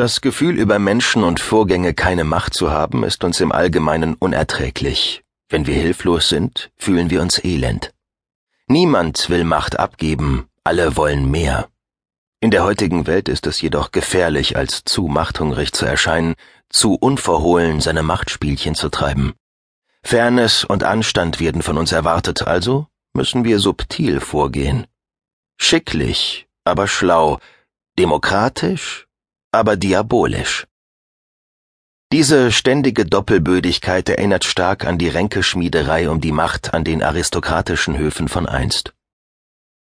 Das Gefühl, über Menschen und Vorgänge keine Macht zu haben, ist uns im Allgemeinen unerträglich. Wenn wir hilflos sind, fühlen wir uns elend. Niemand will Macht abgeben, alle wollen mehr. In der heutigen Welt ist es jedoch gefährlich, als zu machthungrig zu erscheinen, zu unverhohlen seine Machtspielchen zu treiben. Fairness und Anstand werden von uns erwartet, also müssen wir subtil vorgehen. Schicklich, aber schlau, demokratisch, aber diabolisch. Diese ständige Doppelbödigkeit erinnert stark an die Ränkeschmiederei um die Macht an den aristokratischen Höfen von einst.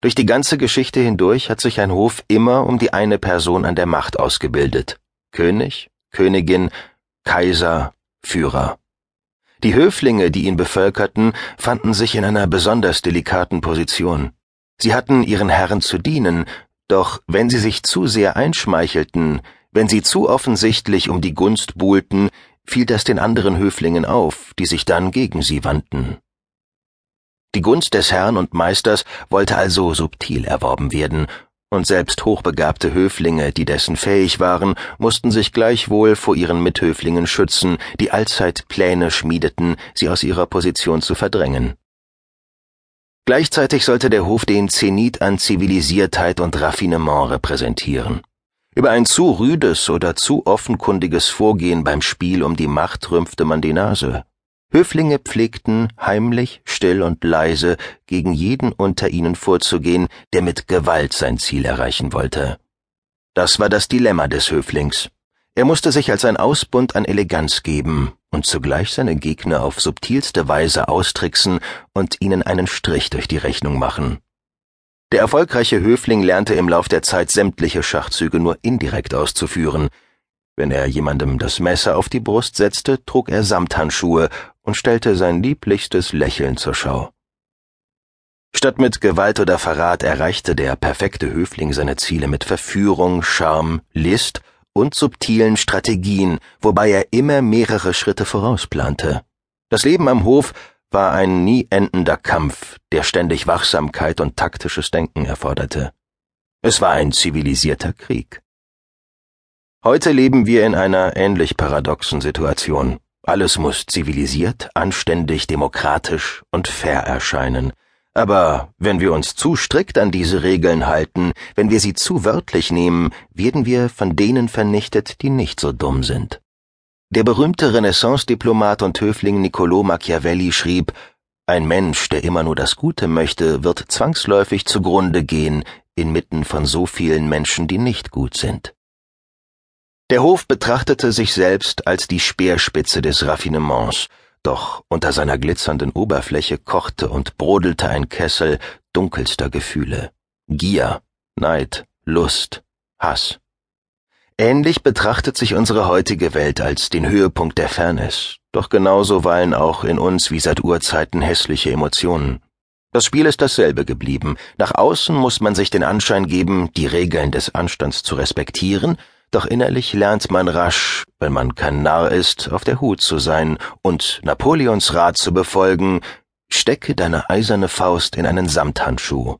Durch die ganze Geschichte hindurch hat sich ein Hof immer um die eine Person an der Macht ausgebildet. König, Königin, Kaiser, Führer. Die Höflinge, die ihn bevölkerten, fanden sich in einer besonders delikaten Position. Sie hatten ihren Herren zu dienen, doch wenn sie sich zu sehr einschmeichelten, wenn sie zu offensichtlich um die Gunst buhlten, fiel das den anderen Höflingen auf, die sich dann gegen sie wandten. Die Gunst des Herrn und Meisters wollte also subtil erworben werden, und selbst hochbegabte Höflinge, die dessen fähig waren, mussten sich gleichwohl vor ihren Mithöflingen schützen, die allzeit Pläne schmiedeten, sie aus ihrer Position zu verdrängen. Gleichzeitig sollte der Hof den Zenit an Zivilisiertheit und Raffinement repräsentieren. Über ein zu rüdes oder zu offenkundiges Vorgehen beim Spiel um die Macht rümpfte man die Nase. Höflinge pflegten, heimlich, still und leise, gegen jeden unter ihnen vorzugehen, der mit Gewalt sein Ziel erreichen wollte. Das war das Dilemma des Höflings. Er musste sich als ein Ausbund an Eleganz geben und zugleich seine Gegner auf subtilste Weise austricksen und ihnen einen Strich durch die Rechnung machen. Der erfolgreiche Höfling lernte im Lauf der Zeit sämtliche Schachzüge nur indirekt auszuführen. Wenn er jemandem das Messer auf die Brust setzte, trug er Samthandschuhe und stellte sein lieblichstes Lächeln zur Schau. Statt mit Gewalt oder Verrat erreichte der perfekte Höfling seine Ziele mit Verführung, Charme, List und subtilen Strategien, wobei er immer mehrere Schritte vorausplante. Das Leben am Hof war ein nie endender Kampf, der ständig Wachsamkeit und taktisches Denken erforderte. Es war ein zivilisierter Krieg. Heute leben wir in einer ähnlich paradoxen Situation. Alles muss zivilisiert, anständig, demokratisch und fair erscheinen. Aber wenn wir uns zu strikt an diese Regeln halten, wenn wir sie zu wörtlich nehmen, werden wir von denen vernichtet, die nicht so dumm sind. Der berühmte Renaissance-Diplomat und Höfling Niccolò Machiavelli schrieb, ein Mensch, der immer nur das Gute möchte, wird zwangsläufig zugrunde gehen, inmitten von so vielen Menschen, die nicht gut sind. Der Hof betrachtete sich selbst als die Speerspitze des Raffinements, doch unter seiner glitzernden Oberfläche kochte und brodelte ein Kessel dunkelster Gefühle. Gier, Neid, Lust, Hass. Ähnlich betrachtet sich unsere heutige Welt als den Höhepunkt der Fairness, doch genauso weilen auch in uns wie seit Urzeiten hässliche Emotionen. Das Spiel ist dasselbe geblieben. Nach außen muss man sich den Anschein geben, die Regeln des Anstands zu respektieren, doch innerlich lernt man rasch, wenn man kein Narr ist, auf der Hut zu sein und Napoleons Rat zu befolgen, stecke deine eiserne Faust in einen Samthandschuh.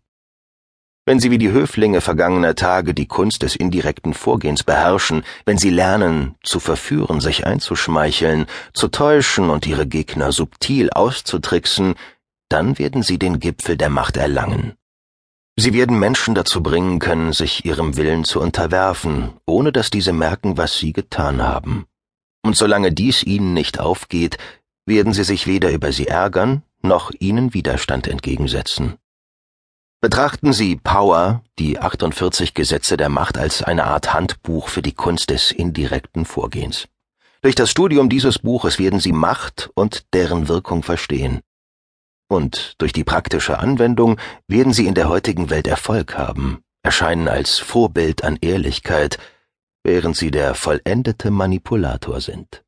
Wenn Sie wie die Höflinge vergangener Tage die Kunst des indirekten Vorgehens beherrschen, wenn Sie lernen, zu verführen, sich einzuschmeicheln, zu täuschen und Ihre Gegner subtil auszutricksen, dann werden Sie den Gipfel der Macht erlangen. Sie werden Menschen dazu bringen können, sich ihrem Willen zu unterwerfen, ohne dass diese merken, was sie getan haben. Und solange dies ihnen nicht aufgeht, werden sie sich weder über sie ärgern, noch ihnen Widerstand entgegensetzen. Betrachten Sie Power, die 48 Gesetze der Macht, als eine Art Handbuch für die Kunst des indirekten Vorgehens. Durch das Studium dieses Buches werden Sie Macht und deren Wirkung verstehen. Und durch die praktische Anwendung werden Sie in der heutigen Welt Erfolg haben, erscheinen als Vorbild an Ehrlichkeit, während Sie der vollendete Manipulator sind.